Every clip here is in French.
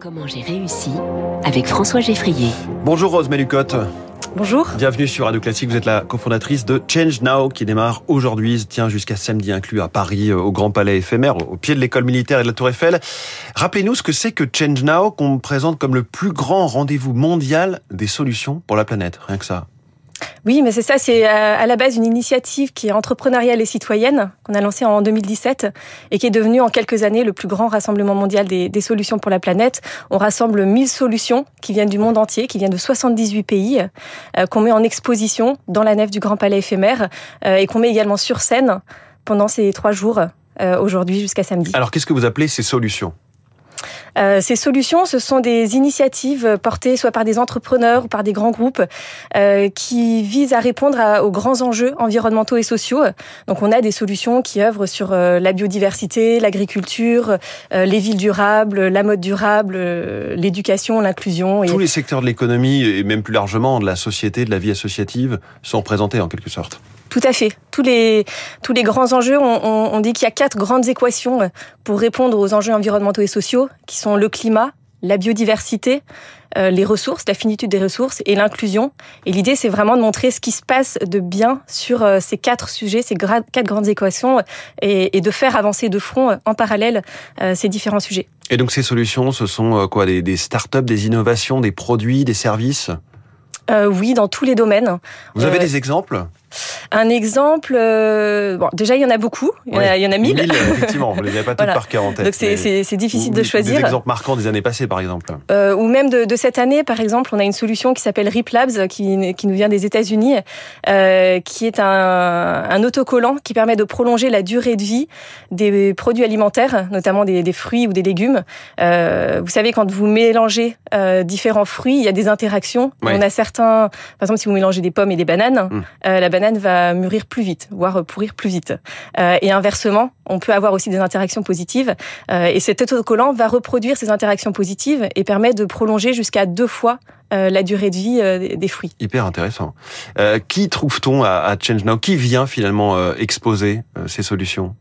Comment j'ai réussi avec François Geffrier. Bonjour Rose Melucotte. Bonjour. Bienvenue sur Radio Classique. Vous êtes la cofondatrice de Change Now qui démarre aujourd'hui, tient jusqu'à samedi inclus à Paris, au Grand Palais éphémère, au pied de l'école militaire et de la Tour Eiffel. Rappelez-nous ce que c'est que Change Now qu'on présente comme le plus grand rendez-vous mondial des solutions pour la planète. Rien que ça. Oui, mais c'est ça, c'est euh, à la base une initiative qui est entrepreneuriale et citoyenne, qu'on a lancée en 2017 et qui est devenue en quelques années le plus grand rassemblement mondial des, solutions pour la planète. On rassemble 1000 solutions qui viennent du monde entier, qui viennent de 78 pays, euh, qu'on met en exposition dans la nef du Grand Palais éphémère euh, et qu'on met également sur scène pendant ces trois jours, aujourd'hui jusqu'à samedi. Alors qu'est-ce que vous appelez ces solutions? Euh, ces solutions, ce sont des initiatives portées soit par des entrepreneurs ou par des grands groupes euh, qui visent à répondre aux grands enjeux environnementaux et sociaux. Donc on a des solutions qui œuvrent sur euh, la biodiversité, l'agriculture, les villes durables, la mode durable, l'éducation, l'inclusion. Tous les secteurs de l'économie et même plus largement de la société, de la vie associative sont présentés en quelque sorte. Tout à fait. Tous les, tous les grands enjeux, on, on dit qu'il y a quatre grandes équations pour répondre aux enjeux environnementaux et sociaux, qui sont le climat, la biodiversité, euh, les ressources, la finitude des ressources et l'inclusion. Et l'idée, c'est vraiment de montrer ce qui se passe de bien sur euh, ces quatre sujets, ces quatre grandes équations, et, et, de faire avancer de front en parallèle euh, ces différents sujets. Et donc ces solutions, ce sont quoi Des, des start-up, des innovations, des produits, des services? Oui, dans tous les domaines. Vous avez des exemples? Un exemple, euh, bon, déjà il y en a beaucoup, il y en, a, il y en a mille. effectivement, vous les avez pas toutes par cœur en tête. Donc c'est difficile de choisir. Des exemples marquants des années passées, par exemple. Euh, ou même de, de, cette année, par exemple, on a une solution qui s'appelle Riplabs, qui, qui nous vient des États-Unis, euh, qui est un, un autocollant qui permet de prolonger la durée de vie des produits alimentaires, notamment des, des fruits ou des légumes. Euh, vous savez, quand vous mélangez euh, différents fruits, il y a des interactions. On a certains, par exemple, si vous mélangez des pommes et des bananes, hum. euh, la banane va mûrir plus vite, voire pourrir plus vite. Euh, et inversement, on peut avoir aussi des interactions positives. Euh, et cet autocollant va reproduire ces interactions positives et permet de prolonger jusqu'à deux fois euh, la durée de vie des fruits. Hyper intéressant. qui trouve-t-on à, à Change Now? Qui vient finalement exposer ces solutions?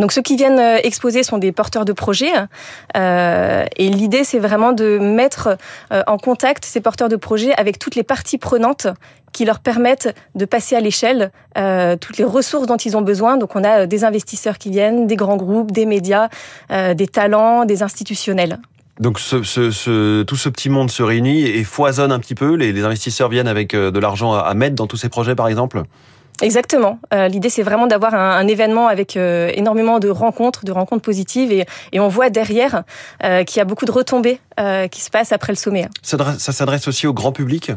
Donc ceux qui viennent euh, exposer sont des porteurs de projets euh, et l'idée c'est vraiment de mettre euh, en contact ces porteurs de projets avec toutes les parties prenantes qui leur permettent de passer à l'échelle toutes les ressources dont ils ont besoin. Donc on a des investisseurs qui viennent, des grands groupes, des médias, des talents, des institutionnels. Donc tout ce petit monde se réunit et foisonne un petit peu. Les, les investisseurs viennent avec de l'argent à mettre dans tous ces projets, par exemple? Exactement. Euh, L'idée, c'est vraiment d'avoir un, un, événement avec euh, énormément de rencontres, de rencontres positives, et, et on voit derrière euh, qu'il y a beaucoup de retombées euh, qui se passent après le sommet. Ça, ça s'adresse aussi au grand public?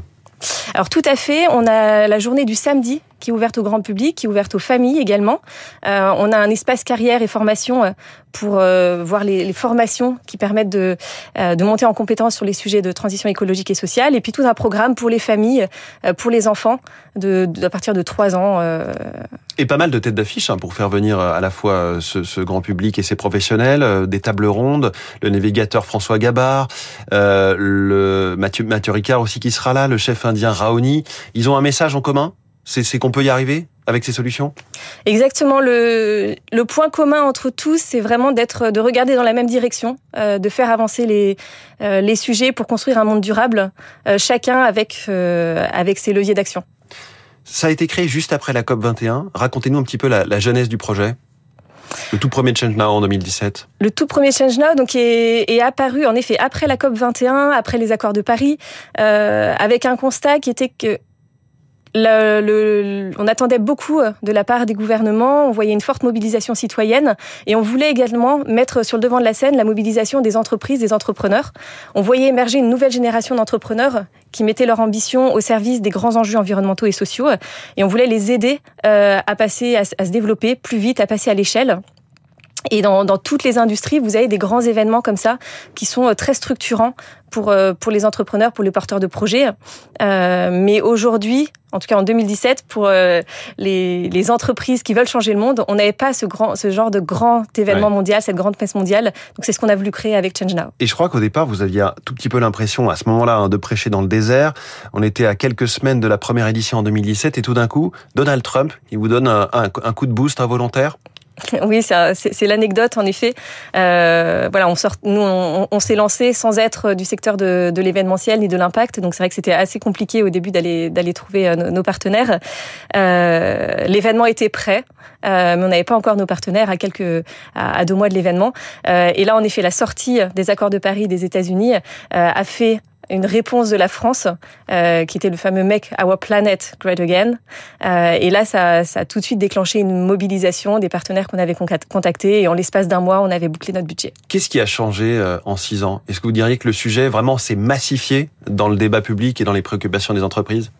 Alors tout à fait, on a la journée du samedi qui est ouverte au grand public, qui est ouverte aux familles également. Euh, on a un espace carrière et formation euh, pour euh, voir les, formations qui permettent de, de monter en compétence sur les sujets de transition écologique et sociale. Et puis tout un programme pour les familles, pour les enfants, à partir de 3 ans. Et pas mal de têtes d'affiche hein, pour faire venir à la fois ce, ce, grand public et ses professionnels, des tables rondes, le navigateur François Gabard, le Mathieu, Mathieu Ricard aussi qui sera là, le chef indien Raoni. Ils ont un message en commun? C'est qu'on peut y arriver avec ces solutions? Exactement. Le, le point commun entre tous, c'est vraiment d'être, de regarder dans la même direction, euh, de faire avancer les, euh, les sujets pour construire un monde durable, euh, chacun avec, euh, avec ses leviers d'action. Ça a été créé juste après la COP 21. Racontez-nous un petit peu la, la jeunesse du projet. Le tout premier Change Now en 2017. Le tout premier Change Now donc est, est apparu en effet après la COP 21, après les accords de Paris, euh, avec un constat qui était que le, le, on attendait beaucoup euh, de la part des gouvernements, on voyait une forte mobilisation citoyenne et on voulait également mettre sur le devant de la scène la mobilisation des entreprises, des entrepreneurs. On voyait émerger une nouvelle génération d'entrepreneurs qui mettaient leur ambition au service des grands enjeux environnementaux et sociaux et on voulait les aider euh, à passer, à, à se développer plus vite, à passer à l'échelle. Et dans, dans, toutes les industries, vous avez des grands événements comme ça qui sont euh, très structurants pour, euh, pour les entrepreneurs, pour les porteurs de projets. Euh, mais aujourd'hui, en tout cas en 2017, pour euh, les, les, entreprises qui veulent changer le monde, on n'avait pas ce, grand, ce genre de grand événement ouais. mondial, cette grande messe mondiale. Donc c'est ce qu'on a voulu créer avec Change Now. Et je crois qu'au départ, vous aviez un tout petit peu l'impression à ce moment-là hein, de prêcher dans le désert. On était à quelques semaines de la première édition en 2017 et tout d'un coup, Donald Trump, il vous donne un, un, un coup de boost involontaire Oui, c'est l'anecdote en effet. Euh, voilà, on sort, nous, on, s'est lancé sans être du secteur de, de l'événementiel ni de l'impact, donc c'est vrai que c'était assez compliqué au début d'aller d'aller trouver euh, nos, partenaires. Euh, l'événement était prêt, euh, mais on n'avait pas encore nos partenaires à quelques à, à deux mois de l'événement. Euh, et là, en effet, la sortie des accords de Paris des États-Unis a fait une réponse de la France, euh, qui était le fameux Make Our Planet Great Again. Euh, et là, ça, ça, a tout de suite déclenché une mobilisation des partenaires qu'on avait contactés. Et en l'espace d'un mois, on avait bouclé notre budget. Qu'est-ce qui a changé euh, en six ans? Est-ce que vous diriez que le sujet vraiment s'est massifié dans le débat public et dans les préoccupations des entreprises?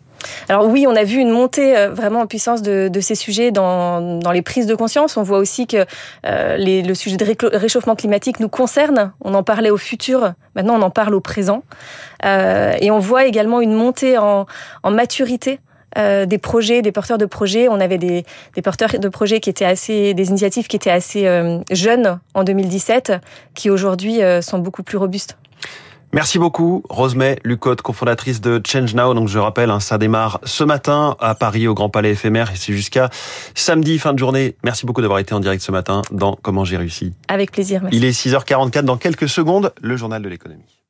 Alors oui, on a vu une montée euh, vraiment en puissance de, de ces sujets dans, dans, les prises de conscience. On voit aussi que euh, les, le sujet de réchauffement climatique nous concerne. On en parlait au futur, maintenant on en parle au présent. Euh, et on voit également une montée en, en maturité euh, des projets, des porteurs de projets. On avait des, des, porteurs de projets qui étaient assez, des initiatives qui étaient assez euh, jeunes en 2017, qui aujourd'hui sont beaucoup plus robustes. Merci beaucoup, Rosemay Lucotte, cofondatrice de Change Now. Donc je rappelle, hein, ça démarre ce matin à Paris au Grand Palais éphémère et c'est jusqu'à samedi fin de journée. Merci beaucoup d'avoir été en direct ce matin dans Comment j'ai réussi. Avec plaisir. Merci. Il est 6h44 dans quelques secondes, le journal de l'économie.